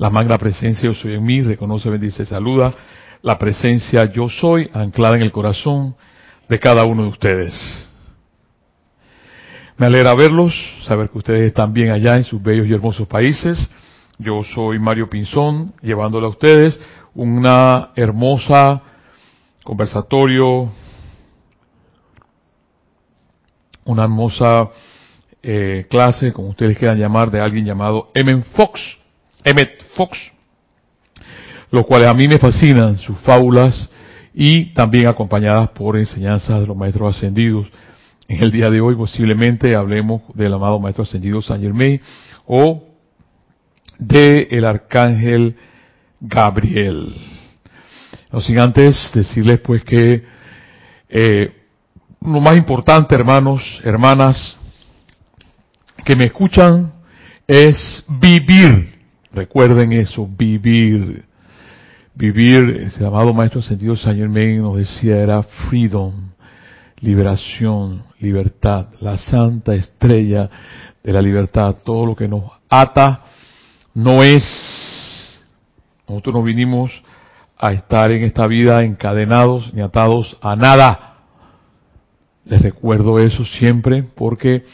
La magna presencia yo soy en mí, reconoce, bendice, saluda. La presencia yo soy anclada en el corazón de cada uno de ustedes. Me alegra verlos, saber que ustedes están bien allá en sus bellos y hermosos países. Yo soy Mario Pinzón, llevándole a ustedes una hermosa conversatorio, una hermosa eh, clase, como ustedes quieran llamar, de alguien llamado Emmett Fox, Emmett Fox, los cuales a mí me fascinan sus fábulas y también acompañadas por enseñanzas de los maestros ascendidos. En el día de hoy posiblemente hablemos del amado Maestro Ascendido Saint Germain o del el Arcángel Gabriel. No sin antes decirles pues que eh, lo más importante, hermanos, hermanas, que me escuchan, es vivir. Recuerden eso, vivir. Vivir, el amado Maestro Ascendido Saint Germain nos decía, era freedom liberación, libertad, la santa estrella de la libertad. Todo lo que nos ata no es, nosotros no vinimos a estar en esta vida encadenados ni atados a nada. Les recuerdo eso siempre porque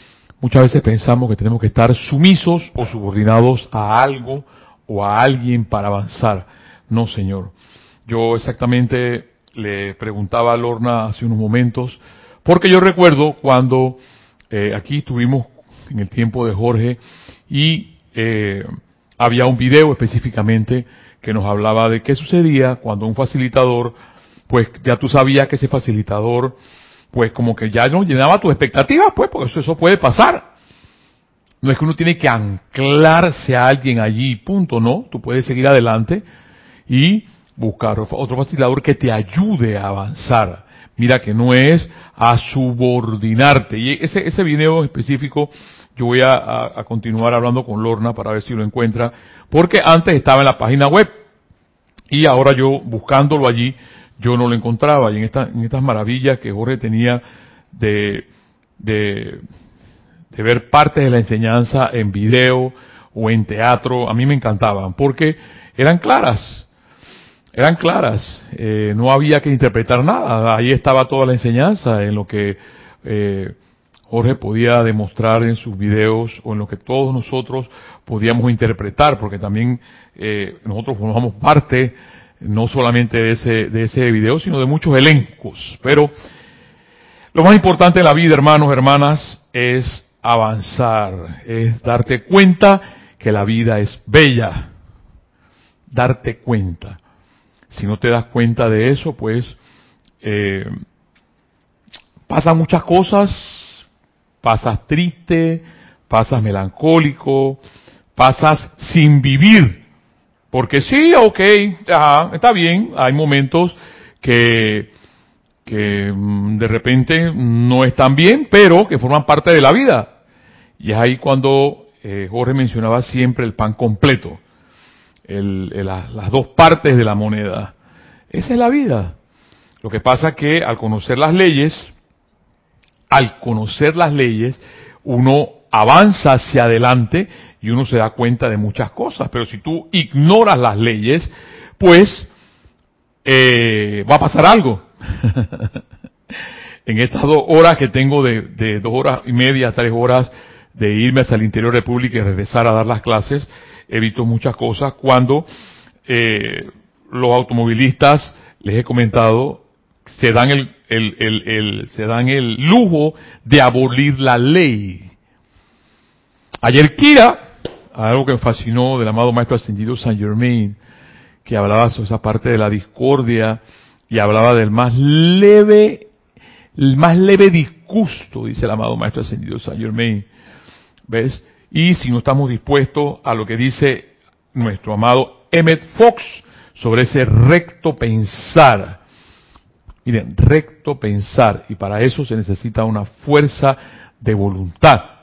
muchas veces pensamos que tenemos que estar sumisos o subordinados a algo o a alguien para avanzar. No, Señor. Yo exactamente le preguntaba a Lorna hace unos momentos porque yo recuerdo cuando eh, aquí estuvimos en el tiempo de Jorge y eh, había un video específicamente que nos hablaba de qué sucedía cuando un facilitador, pues ya tú sabías que ese facilitador, pues como que ya no llenaba tus expectativas, pues porque eso, eso puede pasar. No es que uno tiene que anclarse a alguien allí, punto, no. Tú puedes seguir adelante y buscar otro facilitador que te ayude a avanzar. Mira que no es a subordinarte. Y ese, ese video específico yo voy a, continuar hablando con Lorna para ver si lo encuentra, porque antes estaba en la página web y ahora yo buscándolo allí yo no lo encontraba. Y en, esta, en estas maravillas que Jorge tenía de, de, de ver partes de la enseñanza en video o en teatro, a mí me encantaban, porque eran claras eran claras, eh, no había que interpretar nada, ahí estaba toda la enseñanza en lo que eh, Jorge podía demostrar en sus videos o en lo que todos nosotros podíamos interpretar, porque también eh, nosotros formamos parte no solamente de ese, de ese video, sino de muchos elencos. Pero lo más importante en la vida, hermanos, hermanas, es avanzar, es darte cuenta que la vida es bella, darte cuenta. Si no te das cuenta de eso, pues eh, pasan muchas cosas, pasas triste, pasas melancólico, pasas sin vivir. Porque sí, ok, está bien, hay momentos que, que mm, de repente no están bien, pero que forman parte de la vida. Y es ahí cuando eh, Jorge mencionaba siempre el pan completo el, las dos partes de la moneda. Esa es la vida. Lo que pasa que al conocer las leyes, al conocer las leyes, uno avanza hacia adelante y uno se da cuenta de muchas cosas. Pero si tú ignoras las leyes, pues eh, va a pasar algo. en estas dos horas que tengo de, de dos horas y media, tres horas de irme hacia el interior de República y regresar a dar las clases, he visto muchas cosas cuando eh, los automovilistas, les he comentado, se dan el, el, el, se dan el lujo de abolir la ley. Ayer Kira, algo que me fascinó del amado Maestro Ascendido Saint Germain, que hablaba sobre esa parte de la discordia y hablaba del más leve, el más leve disgusto, dice el amado Maestro Ascendido Saint Germain. ¿Ves? Y si no estamos dispuestos a lo que dice nuestro amado Emmett Fox sobre ese recto pensar, miren, recto pensar, y para eso se necesita una fuerza de voluntad.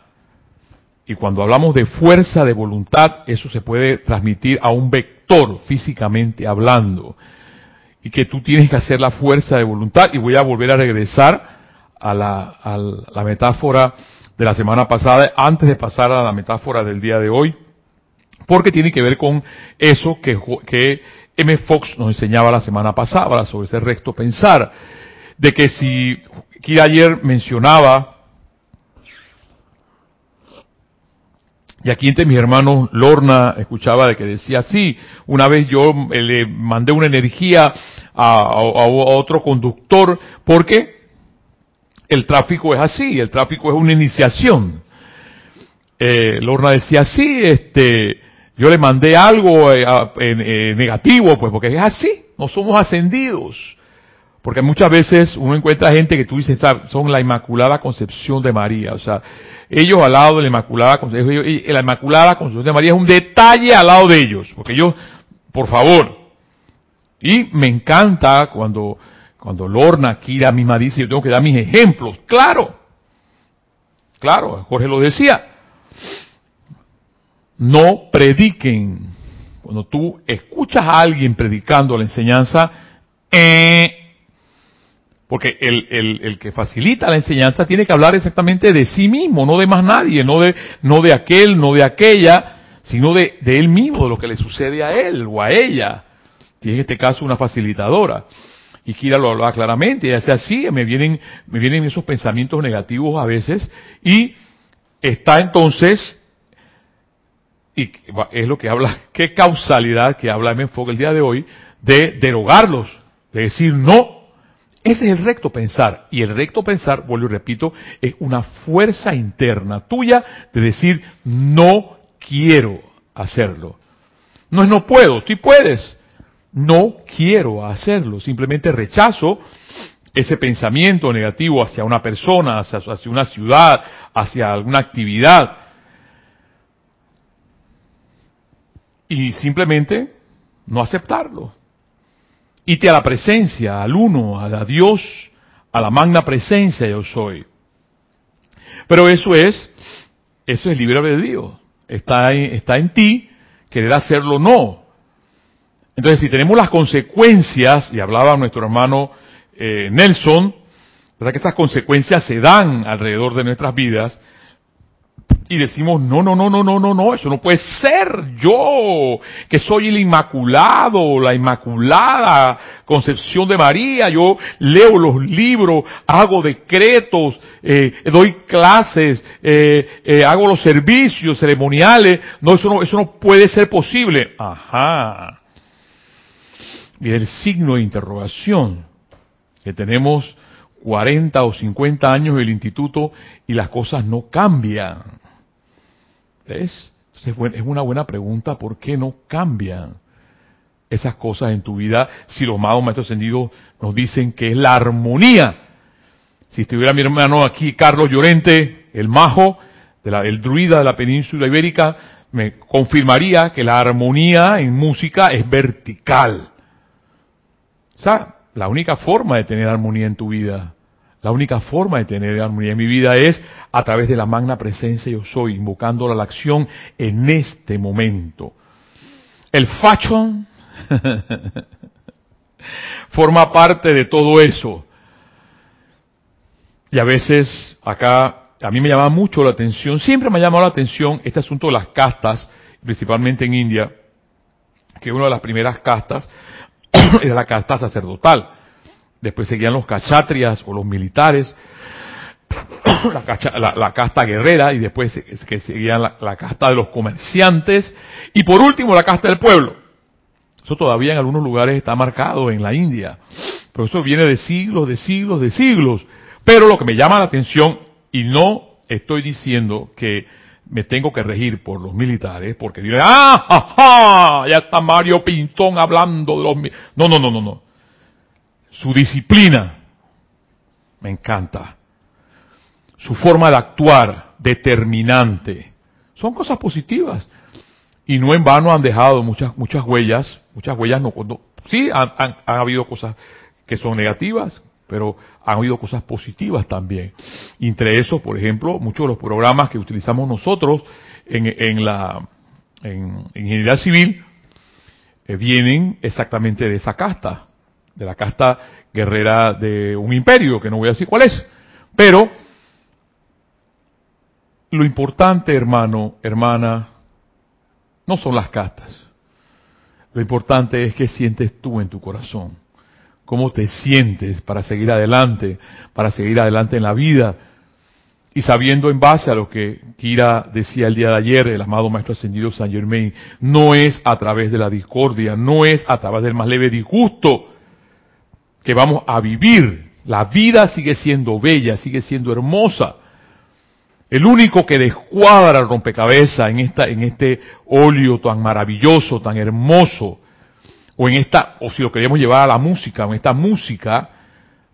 Y cuando hablamos de fuerza de voluntad, eso se puede transmitir a un vector físicamente hablando. Y que tú tienes que hacer la fuerza de voluntad. Y voy a volver a regresar a la, metáfora de la semana pasada, antes de pasar a la metáfora del día de hoy, porque tiene que ver con eso que, que M. Fox nos enseñaba la semana pasada sobre ese recto pensar, de que si, que ayer mencionaba, y aquí entre mis hermanos Lorna escuchaba de que decía, sí, una vez yo eh, le mandé una energía a, otro conductor, porque el tráfico es así, el tráfico es una iniciación. Eh, Lorna decía, sí, este, yo le mandé algo eh, negativo, pues porque es así, no somos ascendidos. Porque muchas veces uno encuentra gente que tú dices son la Inmaculada Concepción de María. O sea, ellos al lado de la Inmaculada Concepción, la Inmaculada Concepción de María es un detalle al lado de ellos. Porque ellos, por favor. Y me encanta cuando, cuando Lorna, Kira misma dice, yo tengo que dar mis ejemplos. Claro. Claro, Jorge lo decía no prediquen. Cuando tú escuchas a alguien predicando la enseñanza, eh, porque el, el, el, que facilita la enseñanza tiene que hablar exactamente de sí mismo, no de más nadie, no de, no de aquel, no de aquella, sino de, de él mismo, de lo que le sucede a él o a ella. Y en este caso una facilitadora. Y Kira lo hablaba claramente, y hace así, me vienen, me vienen esos pensamientos negativos a veces, y está entonces y es lo que habla, qué causalidad que habla M. Fogg el día de hoy, de derogarlos, de decir no. Ese es el recto pensar. Y el recto pensar, vuelvo y repito, es una fuerza interna tuya de decir no quiero hacerlo. No es no puedo, sí puedes. No quiero hacerlo. Simplemente rechazo ese pensamiento negativo hacia una persona, hacia, hacia una ciudad, hacia alguna actividad y simplemente no aceptarlo. Ite a la presencia, al uno, a Dios, a la magna presencia yo soy. Pero eso es, eso es libre albedrío. Está en, está en ti querer hacerlo o no. Entonces, si tenemos las consecuencias, y hablaba nuestro hermano eh, Nelson, ¿verdad que esas consecuencias se dan alrededor de nuestras vidas? Y decimos, no, no, no, no, no, no, no, eso no puede ser yo, que soy el Inmaculado, la Inmaculada Concepción de María, yo leo los libros, hago decretos, eh, doy clases, eh, eh, hago los servicios ceremoniales, no, eso no, eso no puede ser posible. Ajá. Y el signo de interrogación, que tenemos 40 o 50 años del instituto y las cosas no cambian. ¿Ves? es una buena pregunta, ¿por qué no cambian esas cosas en tu vida si los amados maestros ascendidos nos dicen que es la armonía? Si estuviera mi hermano aquí, Carlos Llorente, el majo, de la, el druida de la península ibérica, me confirmaría que la armonía en música es vertical. O sea, la única forma de tener armonía en tu vida la única forma de tener armonía en mi vida es a través de la magna presencia yo soy, invocándola a la acción en este momento. El fashion forma parte de todo eso. Y a veces acá a mí me llama mucho la atención, siempre me ha llamado la atención este asunto de las castas, principalmente en India, que una de las primeras castas era la casta sacerdotal después seguían los cachatrias o los militares, la, casta guerrera y después que seguían la, casta de los comerciantes y por último la casta del pueblo. Eso todavía en algunos lugares está marcado en la India, pero eso viene de siglos, de siglos, de siglos. Pero lo que me llama la atención, y no estoy diciendo que me tengo que regir por los militares, porque diré, ah, ya está Mario Pintón hablando de los... No, no, no, no, no su disciplina, me encanta. Su forma de actuar, determinante. Son cosas positivas. Y no en vano han dejado muchas, muchas huellas, muchas huellas no, sí han, han, habido cosas que son negativas, pero han habido cosas positivas también. entre esos, por ejemplo, muchos de los programas que utilizamos nosotros en, en la en, ingeniería civil eh, vienen exactamente de esa casta de la casta guerrera de un imperio, que no voy a decir cuál es. Pero lo importante, hermano, hermana, no son las castas. Lo importante es qué sientes tú en tu corazón. Cómo te sientes para seguir adelante, para seguir adelante en la vida. Y sabiendo en base a lo que Kira decía el día de ayer, el amado Maestro Ascendido San Germain, no es a través de la discordia, no es a través del más leve disgusto que vamos a vivir. La vida sigue siendo bella, sigue siendo hermosa. El único que descuadra el rompecabezas en esta, en este óleo tan maravilloso, tan hermoso, o en esta, o si lo queremos llevar a la música, en esta música,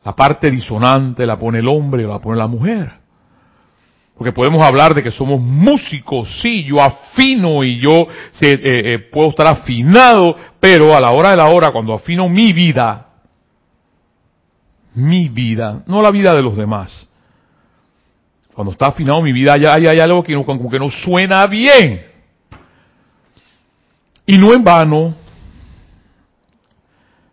la parte disonante la pone el hombre o la pone la mujer. Porque podemos hablar de que somos músicos, sí, yo afino y yo eh, eh, puedo estar afinado, pero a la hora de la hora, cuando afino mi vida, mi vida, no la vida de los demás, cuando está afinado mi vida, hay, hay algo que no, como que no suena bien. Y no en vano,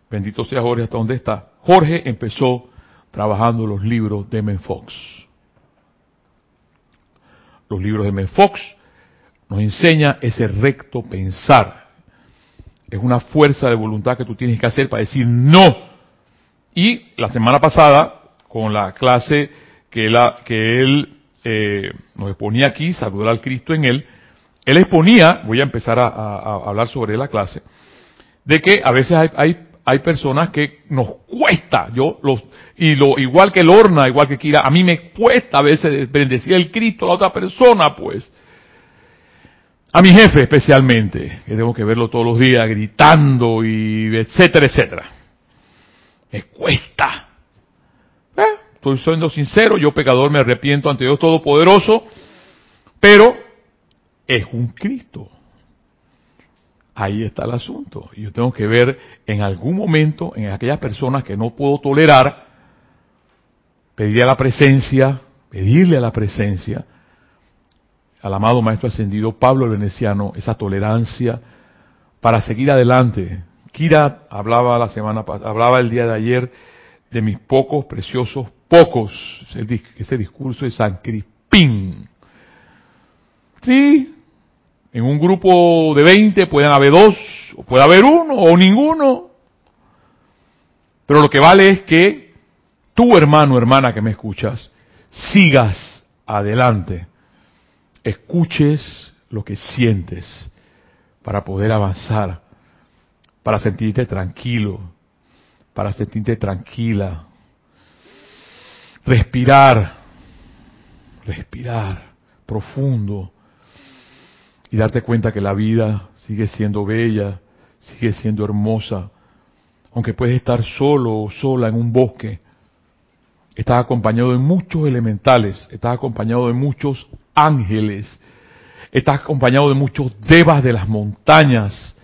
bendito sea Jorge hasta donde está, Jorge empezó trabajando los libros de Men Fox. Los libros de Men Fox nos enseña ese recto pensar. Es una fuerza de voluntad que tú tienes que hacer para decir no. Y la semana pasada, con la clase que, que él eh, nos exponía aquí, saludar al Cristo en él, él exponía, voy a empezar a, hablar sobre la clase, de que a veces hay, hay, personas que nos cuesta, yo los, y lo, igual que Lorna, igual que Kira, a mí me cuesta a veces bendecir el Cristo a la otra persona, pues. A mi jefe especialmente, que tengo que verlo todos los días gritando y etcétera, etcétera. Me cuesta. ¿Eh? estoy siendo sincero, yo pecador me arrepiento ante Dios Todopoderoso, pero es un Cristo. Ahí está el asunto. Y yo tengo que ver en algún momento, en aquellas personas que no puedo tolerar, pedirle a la presencia, pedirle a la presencia, al amado Maestro Ascendido Pablo el Veneciano, esa tolerancia para seguir adelante. Kira hablaba la semana hablaba el día de ayer de mis pocos preciosos pocos, ese discurso de San Crispín. Sí, en un grupo de 20 pueden haber dos, o puede haber uno, o ninguno. Pero lo que vale es que tú, hermano, hermana que me escuchas, sigas adelante, escuches lo que sientes para poder avanzar, para sentirte tranquilo, para sentirte tranquila, respirar, respirar profundo y darte cuenta que la vida sigue siendo bella, sigue siendo hermosa, aunque puedes estar solo o sola en un bosque, estás acompañado de muchos elementales, estás acompañado de muchos ángeles, estás acompañado de muchos devas de las montañas,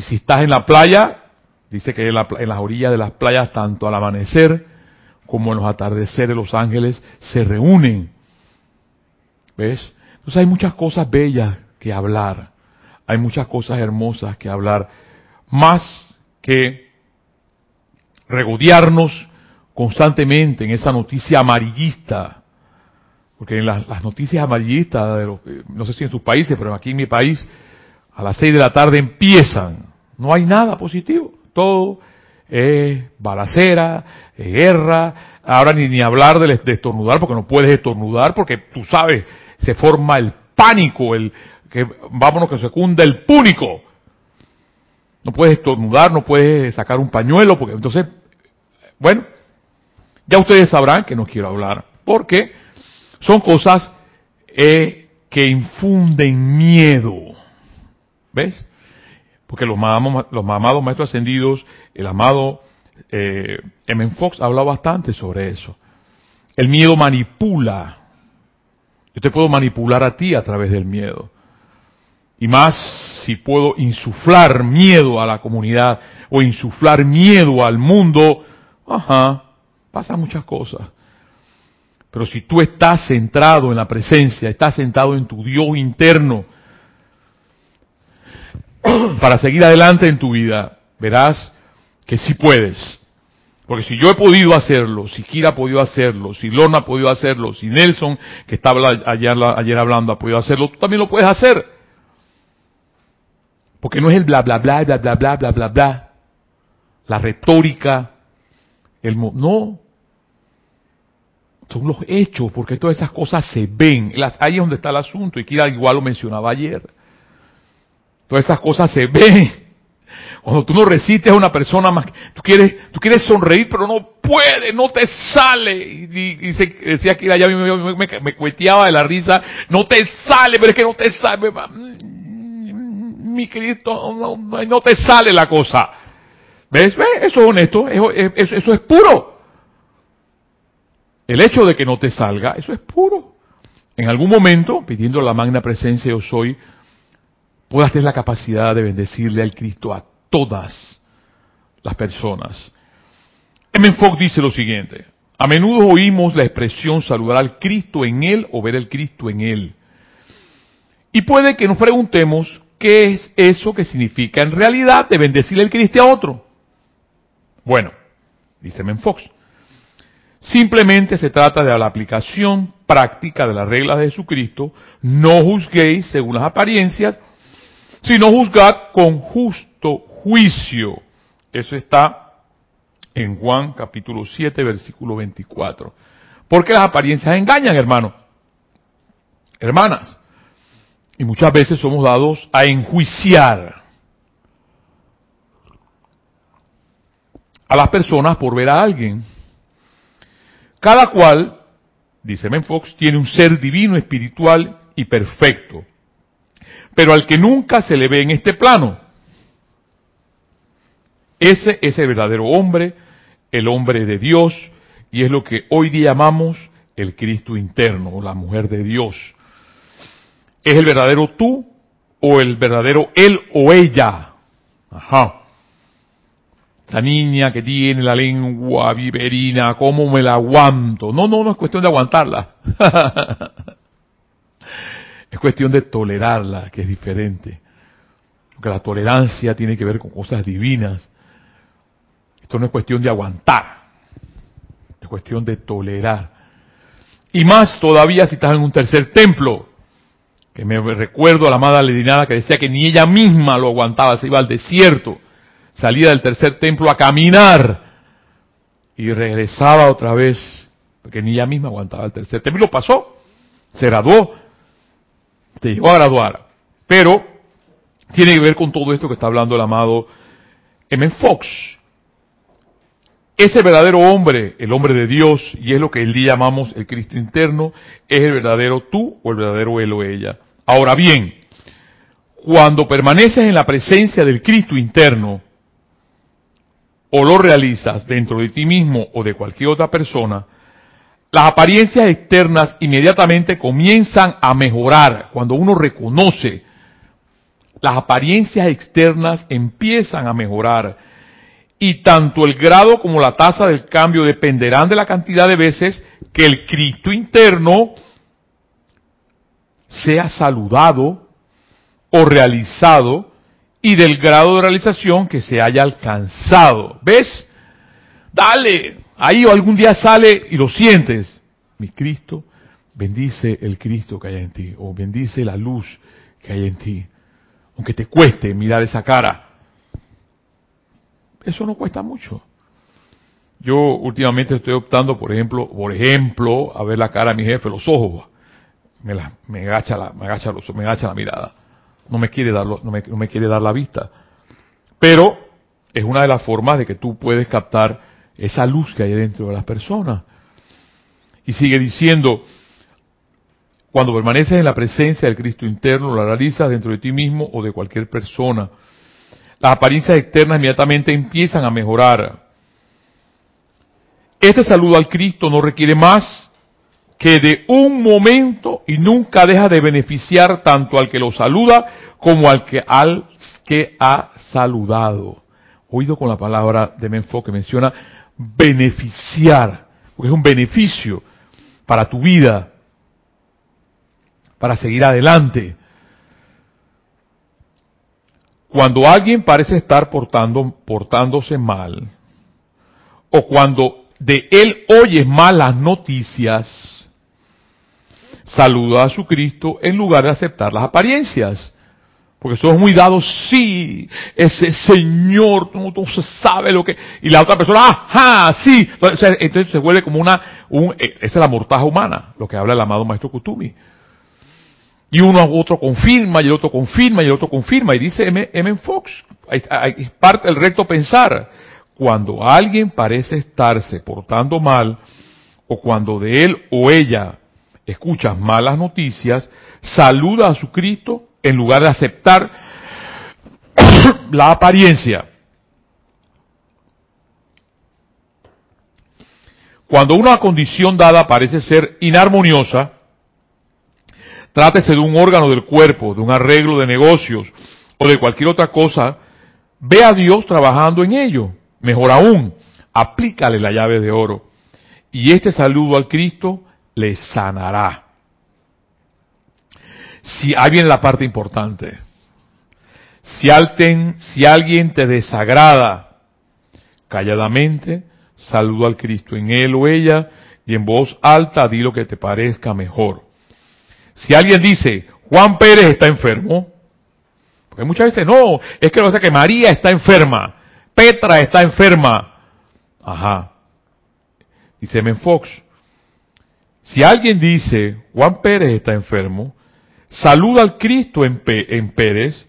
y si estás en la playa, dice que en, en las orillas de las playas, tanto al amanecer como en los atardeceres los ángeles se reúnen. ¿Ves? Entonces hay muchas cosas bellas que hablar, hay muchas cosas hermosas que hablar, más que regodearnos constantemente en esa noticia amarillista, porque en las, noticias amarillistas, de los, eh, no sé si en sus países, pero aquí en mi país, a las seis de la tarde empiezan, no hay nada positivo, todo es balacera, guerra, ahora ni, ni hablar de, de, estornudar porque no puedes estornudar porque tú sabes, se forma el pánico, el que vámonos que se cunda el púnico. No puedes estornudar, no puedes sacar un pañuelo porque entonces, bueno, ya ustedes sabrán que no quiero hablar porque son cosas eh, que infunden miedo. ¿Ves? Porque los, los amados maestros ascendidos, el amado eh, M. Fox habla bastante sobre eso. El miedo manipula. Yo te puedo manipular a ti a través del miedo. Y más si puedo insuflar miedo a la comunidad o insuflar miedo al mundo, ajá, pasan muchas cosas. Pero si tú estás centrado en la presencia, estás sentado en tu Dios interno, para seguir adelante en tu vida, verás que sí puedes. Porque si yo he podido hacerlo, si Kira ha podido hacerlo, si Lorna ha podido hacerlo, si Nelson, que estaba ayer, ayer hablando, ha podido hacerlo, tú también lo puedes hacer. Porque no es el bla bla bla bla bla bla bla bla bla, la retórica, el no, son los hechos, porque todas esas cosas se ven. Las, ahí es donde está el asunto, y Kira igual lo mencionaba ayer. Todas esas cosas se ven. Cuando tú no resistes a una persona más, tú quieres, tú quieres sonreír, pero no puede, no te sale. Y, dice, decía Kira, ya me, me, cueteaba de la risa, no te sale, pero es que no te sale. Mi Cristo, no, no te sale la cosa. ¿Ves? ¿Ves? Eso es honesto, eso, eso es puro. El hecho de que no te salga, eso es puro. En algún momento, pidiendo la magna presencia yo soy, puedas tener la capacidad de bendecirle al Cristo a todas las personas. M. Fox dice lo siguiente, a menudo oímos la expresión saludar al Cristo en Él o ver al Cristo en Él. Y puede que nos preguntemos qué es eso que significa en realidad de bendecirle al Cristo a otro. Bueno, dice Men Fox, Simplemente se trata de la aplicación práctica de las reglas de Jesucristo. No juzguéis según las apariencias, sino juzgad con justo juicio. Eso está en Juan capítulo 7, versículo 24. Porque las apariencias engañan, hermano. Hermanas. Y muchas veces somos dados a enjuiciar a las personas por ver a alguien. Cada cual, dice Menfox, tiene un ser divino, espiritual y perfecto. Pero al que nunca se le ve en este plano, ese es el verdadero hombre, el hombre de Dios, y es lo que hoy día llamamos el Cristo interno, la mujer de Dios. ¿Es el verdadero tú o el verdadero él o ella? Ajá. La niña que tiene la lengua viverina, ¿cómo me la aguanto? No, no, no es cuestión de aguantarla. es cuestión de tolerarla, que es diferente. Porque la tolerancia tiene que ver con cosas divinas. Esto no es cuestión de aguantar, es cuestión de tolerar. Y más todavía si estás en un tercer templo, que me recuerdo a la amada Ledinada que decía que ni ella misma lo aguantaba, se iba al desierto salía del tercer templo a caminar y regresaba otra vez, porque ni ella misma aguantaba el tercer templo. Y lo pasó, se graduó, te llegó a graduar. Pero tiene que ver con todo esto que está hablando el amado M. Fox. Ese verdadero hombre, el hombre de Dios, y es lo que el día llamamos el Cristo interno, es el verdadero tú o el verdadero él o ella. Ahora bien, cuando permaneces en la presencia del Cristo interno, o lo realizas dentro de ti mismo o de cualquier otra persona, las apariencias externas inmediatamente comienzan a mejorar. Cuando uno reconoce, las apariencias externas empiezan a mejorar. Y tanto el grado como la tasa del cambio dependerán de la cantidad de veces que el Cristo interno sea saludado o realizado y del grado de realización que se haya alcanzado. ¿Ves? Dale, ahí algún día sale y lo sientes. Mi Cristo, bendice el Cristo que hay en ti, o bendice la luz que hay en ti. Aunque te cueste mirar esa cara. Eso no cuesta mucho. Yo últimamente estoy optando, por ejemplo, por ejemplo, a ver la cara de mi jefe, los ojos. Me, la, me agacha la, me agacha los, me agacha la mirada no me quiere dar, no me, no me quiere dar la vista. Pero es una de las formas de que tú puedes captar esa luz que hay dentro de las personas. Y sigue diciendo, cuando permaneces en la presencia del Cristo interno, lo realizas dentro de ti mismo o de cualquier persona. Las apariencias externas inmediatamente empiezan a mejorar. Este saludo al Cristo no requiere más que de un momento y nunca deja de beneficiar tanto al que lo saluda como al que, al que ha saludado. Oído con la palabra de Menfo que menciona beneficiar, porque es un beneficio para tu vida, para seguir adelante. Cuando alguien parece estar portando, portándose mal, o cuando de él oyes malas noticias, saluda a su Cristo en lugar de aceptar las apariencias. Porque somos muy dados, sí, ese Señor, no, se sabe lo que... Y la otra persona, ajá, sí. Entonces, se vuelve como una... Un, eh, esa es la mortaja humana, lo que habla el amado Maestro Kutumi. Y uno a otro confirma, y el otro confirma, y el otro confirma. Y dice M. M. Fox, es parte del recto pensar. Cuando alguien parece estarse portando mal, o cuando de él o ella escuchas malas noticias, saluda a su Cristo en lugar de aceptar la apariencia. Cuando una condición dada parece ser inarmoniosa, trátese de un órgano del cuerpo, de un arreglo de negocios o de cualquier otra cosa, ve a Dios trabajando en ello. Mejor aún, aplícale la llave de oro. Y este saludo al Cristo le sanará. Si ahí viene la parte importante. Si alguien, si alguien te desagrada, calladamente, saludo al Cristo en él o ella y en voz alta di lo que te parezca mejor. Si alguien dice, Juan Pérez está enfermo, porque muchas veces no, es que lo que que María está enferma, Petra está enferma. Ajá. Dice Men Fox, si alguien dice, Juan Pérez está enfermo, saluda al Cristo en, en Pérez,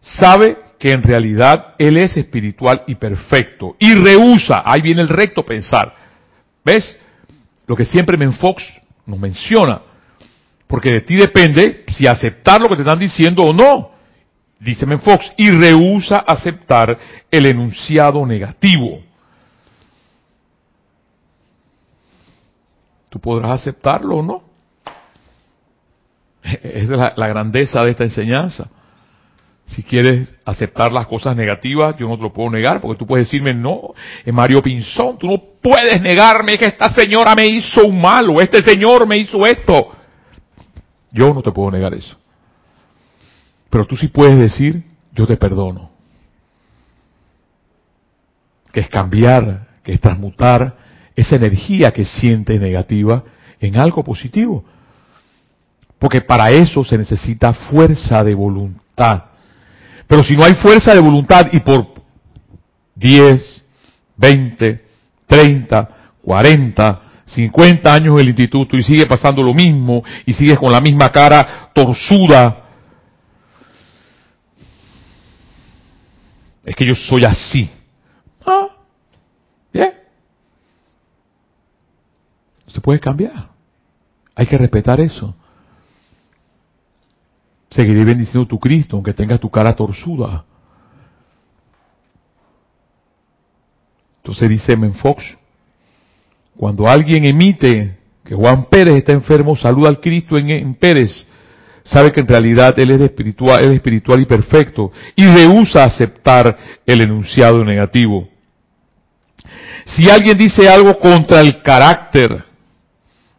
sabe que en realidad Él es espiritual y perfecto, y rehúsa, ahí viene el recto pensar. ¿Ves? Lo que siempre Menfox nos menciona. Porque de ti depende si aceptar lo que te están diciendo o no. Dice Menfox, y rehúsa aceptar el enunciado negativo. Tú podrás aceptarlo o no. Es la, grandeza de esta enseñanza. Si quieres aceptar las cosas negativas, yo no te lo puedo negar, porque tú puedes decirme, no, es Mario Pinzón, tú no puedes negarme que esta señora me hizo un mal o este señor me hizo esto. Yo no te puedo negar eso. Pero tú sí puedes decir, yo te perdono. Que es cambiar, que es transmutar esa energía que sientes negativa en algo positivo. Porque para eso se necesita fuerza de voluntad. Pero si no hay fuerza de voluntad y por 10, 20, 30, 40, 50 años en el instituto y sigue pasando lo mismo y sigues con la misma cara torzuda, es que yo soy así. Ah, bien. Se puede cambiar. Hay que respetar eso. Seguiré bendiciendo tu Cristo, aunque tengas tu cara torzuda. Entonces dice Menfox, cuando alguien emite que Juan Pérez está enfermo, saluda al Cristo en, Pérez, sabe que en realidad él es espiritual, es espiritual y perfecto, y rehúsa aceptar el enunciado negativo. Si alguien dice algo contra el carácter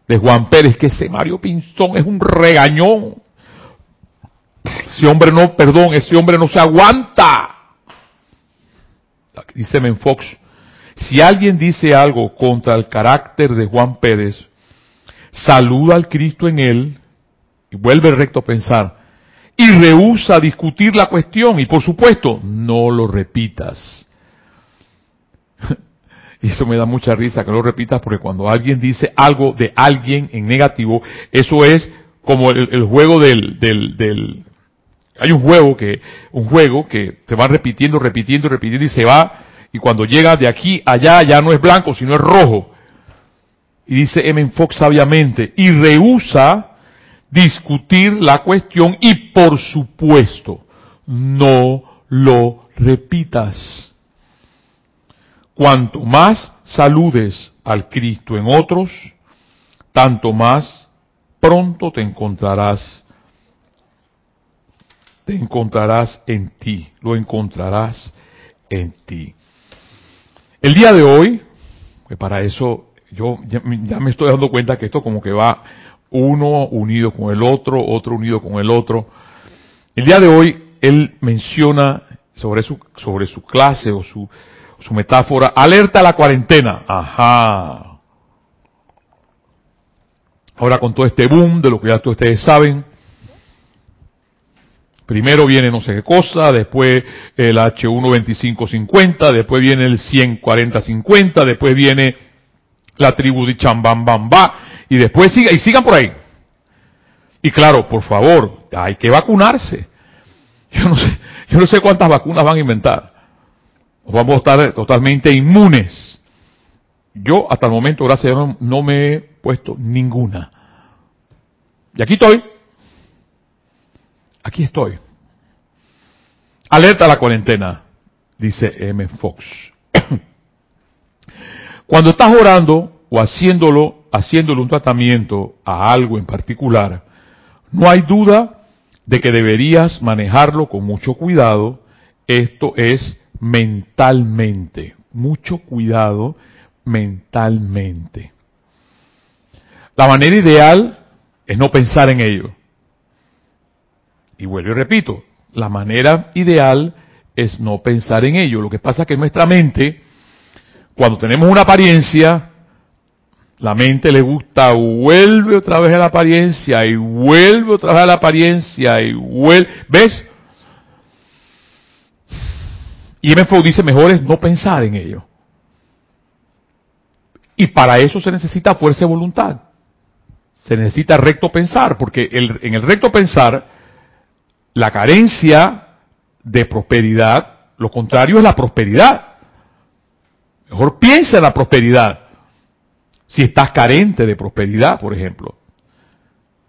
de Juan Pérez, que ese Mario Pinzón es un regañón, ese hombre no, perdón, ese hombre no se aguanta. Dice Menfox, si alguien dice algo contra el carácter de Juan Pérez, saluda al Cristo en él y vuelve recto a pensar y rehúsa discutir la cuestión y por supuesto no lo repitas. Y eso me da mucha risa que lo repitas porque cuando alguien dice algo de alguien en negativo, eso es como el, juego del, del, del, hay un juego que, un juego que se va repitiendo, repitiendo, repitiendo y se va y cuando llega de aquí allá ya no es blanco sino es rojo. Y dice M. Fox sabiamente, y rehúsa discutir la cuestión y por supuesto no lo repitas. Cuanto más saludes al Cristo en otros, tanto más pronto te encontrarás, te encontrarás en ti, lo encontrarás en ti. El día de hoy, que para eso yo ya, me estoy dando cuenta que esto como que va uno unido con el otro, otro unido con el otro. El día de hoy él menciona sobre su, sobre su clase o su, su metáfora, alerta a la cuarentena. Ajá. Ahora con todo este boom de lo que ya ustedes saben, Primero viene no sé qué cosa, después el H12550, después viene el 14050, después viene la tribu de Chambambamba, y después siga, y sigan por ahí. Y claro, por favor, hay que vacunarse. Yo no sé, yo no sé cuántas vacunas van a inventar. Vamos a estar totalmente inmunes. Yo hasta el momento, gracias a Dios, no me he puesto ninguna. Y aquí estoy. Aquí estoy. Alerta a la cuarentena, dice M. Fox. Cuando estás orando o haciéndolo, haciéndole un tratamiento a algo en particular, no hay duda de que deberías manejarlo con mucho cuidado. Esto es mentalmente. Mucho cuidado mentalmente. La manera ideal es no pensar en ello. Y vuelvo y repito, la manera ideal es no pensar en ello. Lo que pasa es que nuestra mente, cuando tenemos una apariencia, la mente le gusta, vuelve otra vez a la apariencia y vuelve otra vez a la apariencia y vuelve. ¿Ves? Y MFO dice mejor es no pensar en ello. Y para eso se necesita fuerza de voluntad. Se necesita recto pensar, porque en el recto pensar, la carencia de prosperidad, lo contrario es la prosperidad. Mejor piensa en la prosperidad. Si estás carente de prosperidad, por ejemplo.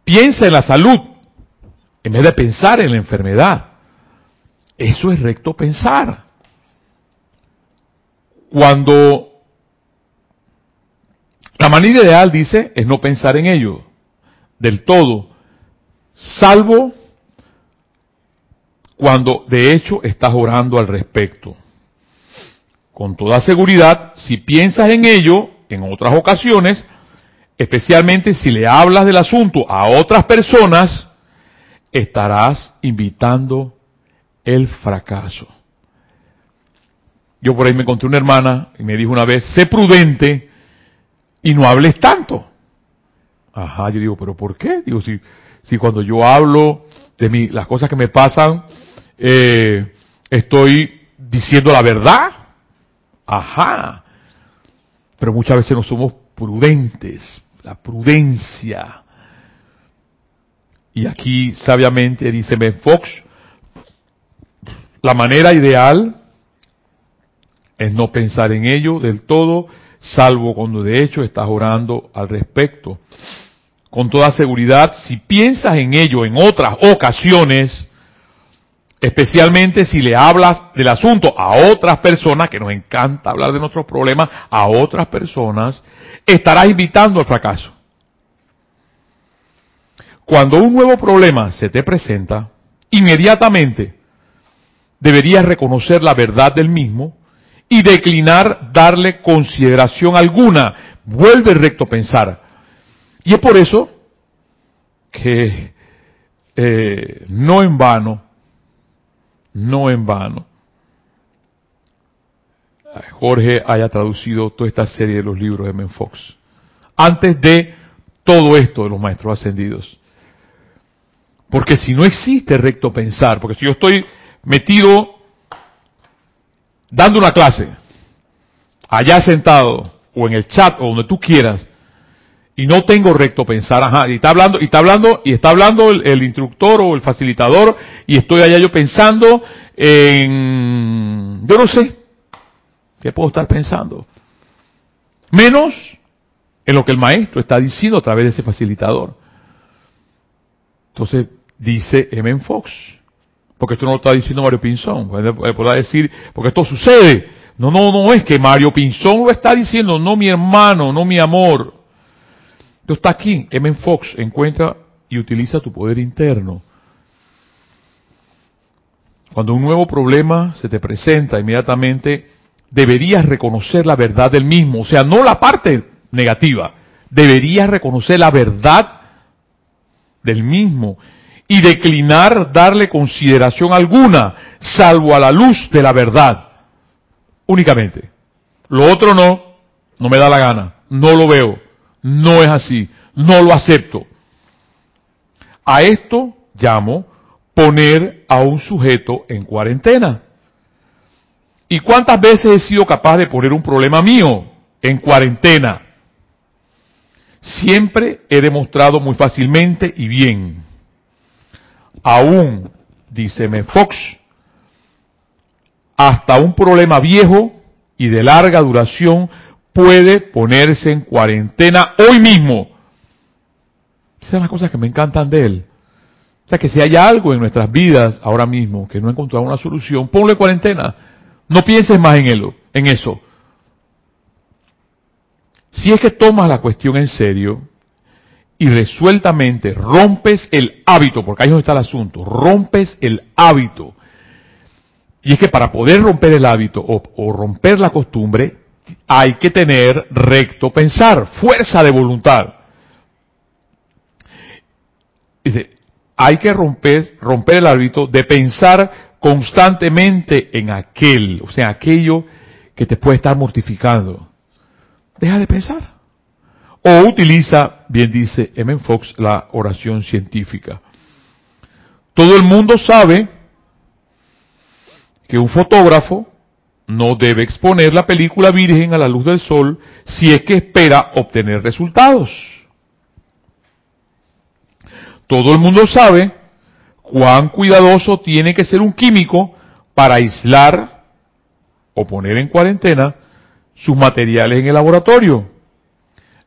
Piensa en la salud, en vez de pensar en la enfermedad. Eso es recto pensar. Cuando la manera ideal, dice, es no pensar en ello del todo, salvo cuando de hecho estás orando al respecto. Con toda seguridad, si piensas en ello en otras ocasiones, especialmente si le hablas del asunto a otras personas, estarás invitando el fracaso. Yo por ahí me encontré una hermana y me dijo una vez, sé prudente y no hables tanto. Ajá, yo digo, pero ¿por qué? Digo, si, si cuando yo hablo de mi, las cosas que me pasan, eh, estoy diciendo la verdad. Ajá. Pero muchas veces no somos prudentes. La prudencia. Y aquí sabiamente dice Ben Fox, la manera ideal es no pensar en ello del todo, salvo cuando de hecho estás orando al respecto. Con toda seguridad, si piensas en ello en otras ocasiones, especialmente si le hablas del asunto a otras personas, que nos encanta hablar de nuestros problemas a otras personas, estarás invitando al fracaso. Cuando un nuevo problema se te presenta, inmediatamente deberías reconocer la verdad del mismo y declinar darle consideración alguna. Vuelve recto pensar. Y es por eso que eh, no en vano, no en vano, Jorge haya traducido toda esta serie de los libros de Menfox. Antes de todo esto de los maestros ascendidos. Porque si no existe recto pensar, porque si yo estoy metido dando una clase, allá sentado, o en el chat, o donde tú quieras, y no tengo recto pensar, ajá, y está hablando, y está hablando, y está hablando el, instructor o el facilitador, y estoy allá yo pensando en, yo no sé, ¿qué puedo estar pensando? Menos en lo que el maestro está diciendo a través de ese facilitador. Entonces, dice M. Fox, porque esto no lo está diciendo Mario Pinzón. Podrá decir, porque esto sucede. No, no, no es que Mario Pinzón lo está diciendo, no mi hermano, no mi amor. Esto está aquí, M. Fox, encuentra y utiliza tu poder interno. Cuando un nuevo problema se te presenta, inmediatamente deberías reconocer la verdad del mismo, o sea, no la parte negativa, deberías reconocer la verdad del mismo y declinar darle consideración alguna, salvo a la luz de la verdad. Únicamente. Lo otro no, no me da la gana, no lo veo, no es así, no lo acepto. A esto llamo poner a un sujeto en cuarentena. ¿Y cuántas veces he sido capaz de poner un problema mío en cuarentena? Siempre he demostrado muy fácilmente y bien. Aún, dice Fox, hasta un problema viejo y de larga duración puede ponerse en cuarentena hoy mismo. Esas son las cosas que me encantan de él. O sea, que si hay algo en nuestras vidas ahora mismo que no ha encontrado una solución, ponle cuarentena. No pienses más en, él, en eso. Si es que tomas la cuestión en serio y resueltamente rompes el hábito, porque ahí es donde está el asunto, rompes el hábito. Y es que para poder romper el hábito o, o romper la costumbre, hay que tener recto pensar, fuerza de voluntad. Dice, hay que romper, romper el hábito de pensar constantemente en aquel, o sea, aquello que te puede estar mortificando. Deja de pensar. O utiliza, bien dice M. Fox, la oración científica. Todo el mundo sabe que un fotógrafo no debe exponer la película virgen a la luz del sol si es que espera obtener resultados. Todo el mundo sabe cuán cuidadoso tiene que ser un químico para aislar o poner en cuarentena sus materiales en el laboratorio,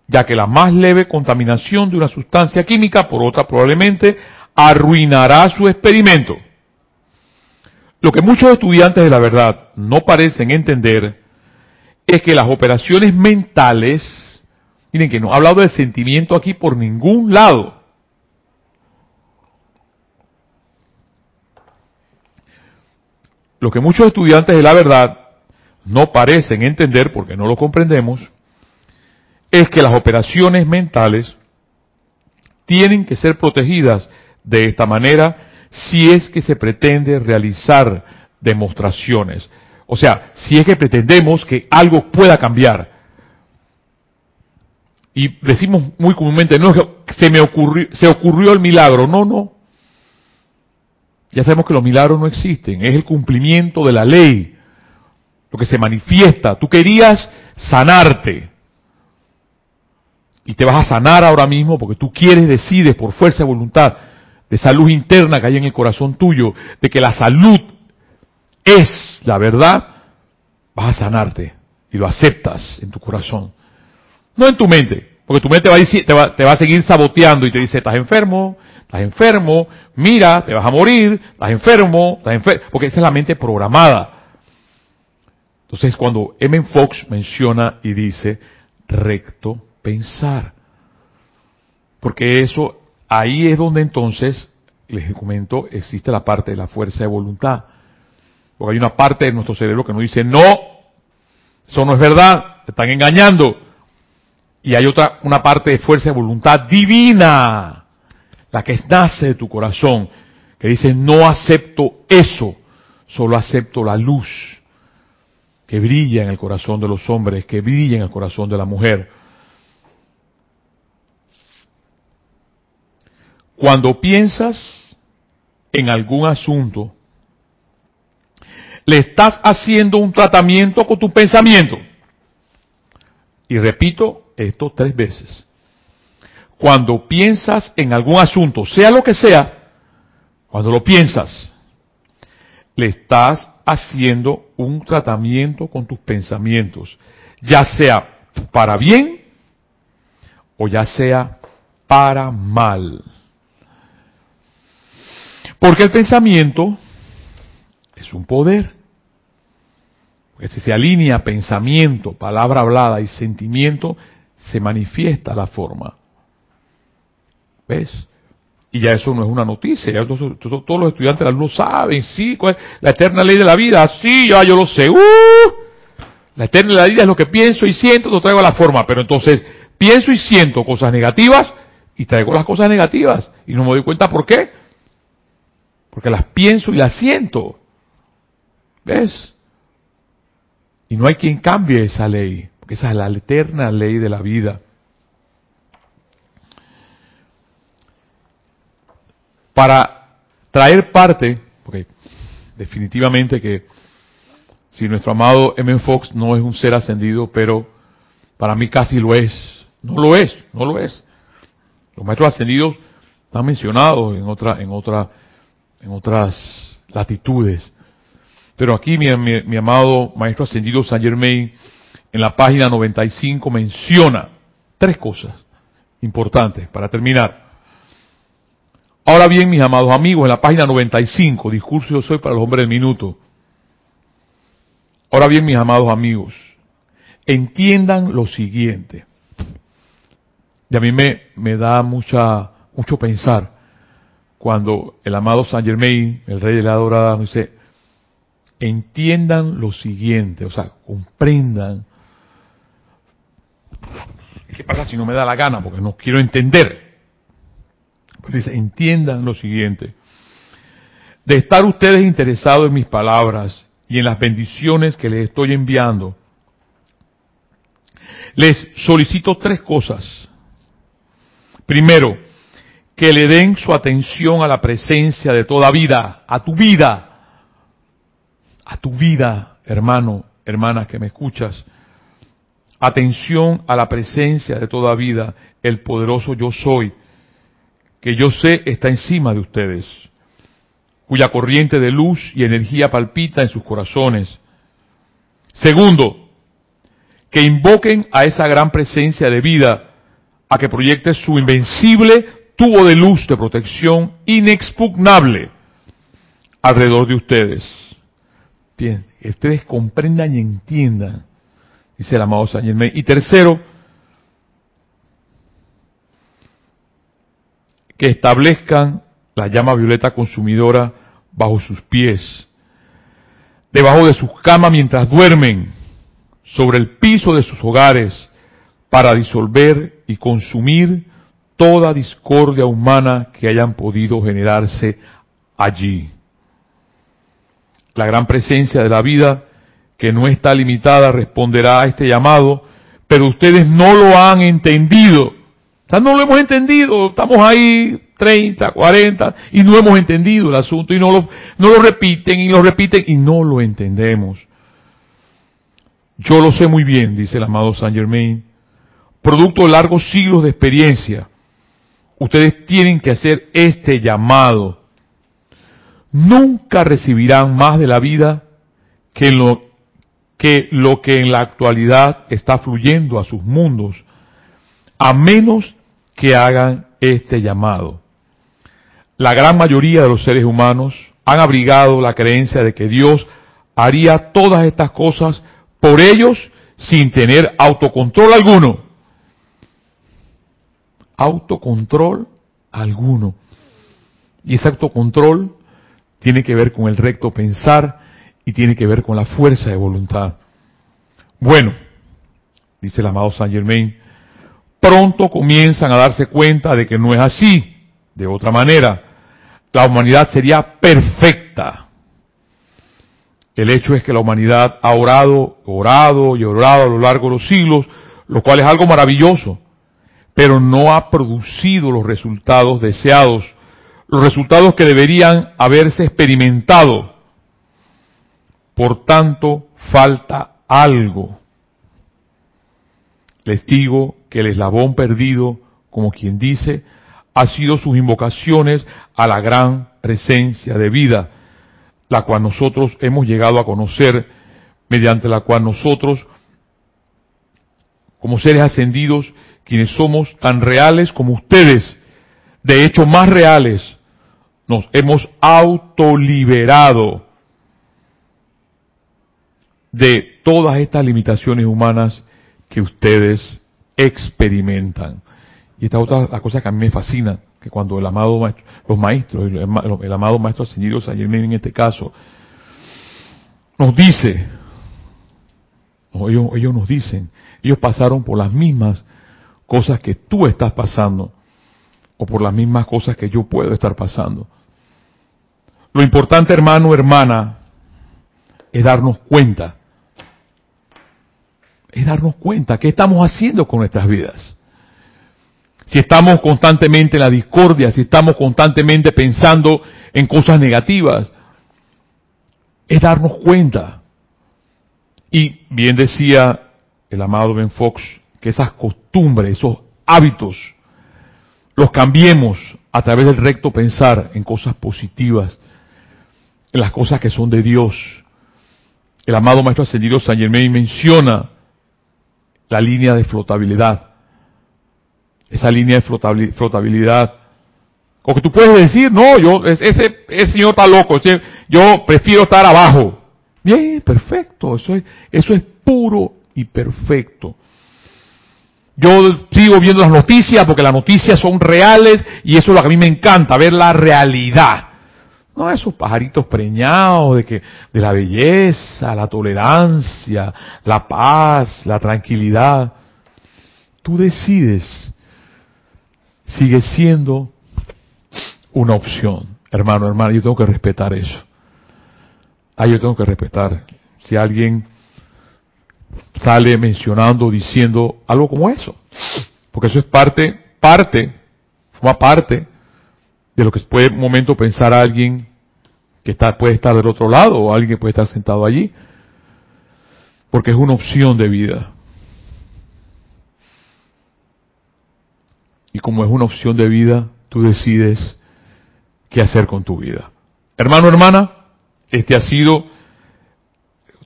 ya que la más leve contaminación de una sustancia química por otra probablemente arruinará su experimento. Lo que muchos estudiantes de la verdad no parecen entender es que las operaciones mentales, miren que no ha hablado del sentimiento aquí por ningún lado. Lo que muchos estudiantes de la verdad no parecen entender, porque no lo comprendemos, es que las operaciones mentales tienen que ser protegidas de esta manera si es que se pretende realizar demostraciones. O sea, si es que pretendemos que algo pueda cambiar. Y decimos muy comúnmente, no, se me ocurrió, se ocurrió el milagro. No, no. Ya sabemos que los milagros no existen. Es el cumplimiento de la ley. Lo que se manifiesta. Tú querías sanarte. Y te vas a sanar ahora mismo porque tú quieres, decides por fuerza de voluntad de esa luz interna que hay en el corazón tuyo, de que la salud es la verdad, vas a sanarte y lo aceptas en tu corazón. No en tu mente, porque tu mente va te, va, te va a seguir saboteando y te dice, estás enfermo, estás enfermo, mira, te vas a morir, estás enfermo, estás enfermo, porque esa es la mente programada. Entonces cuando M. Fox menciona y dice recto pensar, porque eso ahí es donde entonces, les comento, existe la parte de la fuerza de voluntad. Porque hay una parte de nuestro cerebro que nos dice, no, eso no es verdad, te están engañando. Y hay otra, una parte de fuerza de voluntad divina, la que nace de tu corazón, que dice, no acepto eso, solo acepto la luz que brilla en el corazón de los hombres, que brilla en el corazón de la mujer. Cuando piensas en algún asunto, le estás haciendo un tratamiento con tu pensamiento. Y repito esto tres veces. Cuando piensas en algún asunto, sea lo que sea, cuando lo piensas, le estás haciendo un tratamiento con tus pensamientos, ya sea para bien o ya sea para mal. Porque el pensamiento es un poder. Porque si se alinea pensamiento, palabra hablada y sentimiento, se manifiesta la forma. ¿Ves? Y ya eso no es una noticia, ya todos, los estudiantes lo saben, sí, la eterna ley de la vida, sí, ya yo lo sé, uh, la eterna ley de la vida es lo que pienso y siento, lo traigo a la forma, pero entonces pienso y siento cosas negativas y traigo las cosas negativas y no me doy cuenta por qué, porque las pienso y las siento. ¿Ves? Y no hay quien cambie esa ley, porque esa es la eterna ley de la vida. Para traer parte, porque definitivamente que si nuestro amado M. Fox no es un ser ascendido, pero para mí casi lo es. No lo es, no lo es. Los maestros ascendidos están mencionados en otra, en otra, en otras latitudes. Pero aquí mi, mi amado maestro ascendido Saint Germain, en la página 95 menciona tres cosas importantes para terminar. Ahora bien, mis amados amigos, en la página 95, discurso yo soy para los hombres del minuto. Ahora bien, mis amados amigos, entiendan lo siguiente. Y a mí me, me da mucha, mucho pensar cuando el amado Saint Germain, el rey de la dorada, dice, entiendan lo siguiente, o sea, comprendan. ¿Qué pasa si no me da la gana? Porque no quiero entender. Pues dice, entiendan lo siguiente. De estar ustedes interesados en mis palabras y en las bendiciones que les estoy enviando, les solicito tres cosas. Primero, que le den su atención a la presencia de toda vida, a tu vida, a tu vida, hermano, hermana que me escuchas. Atención a la presencia de toda vida, el poderoso yo soy, que yo sé está encima de ustedes, cuya corriente de luz y energía palpita en sus corazones. Segundo, que invoquen a esa gran presencia de vida, a que proyecte su invencible tubo de luz de protección inexpugnable alrededor de ustedes Bien, ustedes comprendan y entiendan, dice el amado San Germain. Y tercero, que establezcan la llama violeta consumidora bajo sus pies, debajo de sus camas mientras duermen, sobre el piso de sus hogares, para disolver y consumir toda discordia humana que hayan podido generarse allí la gran presencia de la vida, que no está limitada, responderá a este llamado, pero ustedes no lo han entendido. O sea, no lo hemos entendido, estamos ahí 30, 40 y no hemos entendido el asunto y no lo, no lo repiten y lo repiten y no lo entendemos. Yo lo sé muy bien, dice el amado Saint Germain, producto de largos siglos de experiencia. Ustedes tienen que hacer este llamado nunca recibirán más de la vida que lo, que lo que en la actualidad está fluyendo a sus mundos, a menos que hagan este llamado. La gran mayoría de los seres humanos han abrigado la creencia de que Dios haría todas estas cosas por ellos sin tener autocontrol alguno. Autocontrol alguno. Y ese autocontrol tiene que ver con el recto pensar y tiene que ver con la fuerza de voluntad. Bueno, dice el amado Saint Germain, pronto comienzan a darse cuenta de que no es así. De otra manera, la humanidad sería perfecta. El hecho es que la humanidad ha orado, orado y orado a lo largo de los siglos, lo cual es algo maravilloso, pero no ha producido los resultados deseados los resultados que deberían haberse experimentado. Por tanto, falta algo. Les digo que el eslabón perdido, como quien dice, ha sido sus invocaciones a la gran presencia de vida, la cual nosotros hemos llegado a conocer, mediante la cual nosotros, como seres ascendidos, quienes somos tan reales como ustedes, de hecho más reales, nos hemos autoliberado de todas estas limitaciones humanas que ustedes experimentan. Y esta otra la cosa que a mí me fascina, que cuando el amado maestro, los maestros, el, amado maestro ascendido Saint en este caso, nos dice, ellos, ellos nos dicen, ellos pasaron por las mismas cosas que tú estás pasando, o por las mismas cosas que yo puedo estar pasando. Lo importante, hermano, hermana, es darnos cuenta. Es darnos cuenta qué estamos haciendo con nuestras vidas. si estamos constantemente en la discordia, si estamos constantemente pensando en cosas negativas, es darnos cuenta. Y bien decía el amado Ben Fox, que esas costumbres, esos hábitos, los cambiemos a través del recto pensar en cosas positivas, en las cosas que son de Dios. El amado Maestro Ascendido San Germain menciona la línea de flotabilidad. Esa línea de flotabilidad. O que tú puedes decir, no, yo, ese, ese señor está loco, yo prefiero estar abajo. Bien, perfecto, eso es, eso es puro y perfecto. Yo sigo viendo las noticias porque las noticias son reales y eso es lo que a mí me encanta, ver la realidad. No esos pajaritos preñados de que de la belleza, la tolerancia, la paz, la tranquilidad. Tú decides. Sigue siendo una opción, hermano, hermano. Yo tengo que respetar eso. Ah, yo tengo que respetar. Si alguien sale mencionando, diciendo algo como eso, porque eso es parte, parte, forma parte de lo que puede un momento pensar alguien que está, puede estar del otro lado o alguien puede estar sentado allí. Porque es una opción de vida. Y como es una opción de vida, tú decides qué hacer con tu vida. Hermano, hermana, este ha sido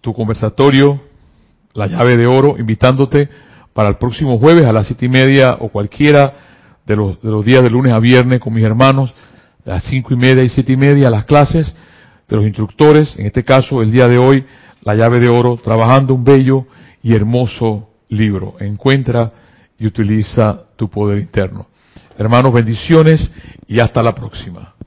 tu conversatorio, la llave de oro, invitándote para el próximo jueves a las siete y media o cualquiera de los, de los días de lunes a viernes con mis hermanos, a las cinco y media y siete y media las clases de los instructores, en este caso el día de hoy, la llave de oro, trabajando un bello y hermoso libro. Encuentra y utiliza tu poder interno. Hermanos, bendiciones y hasta la próxima.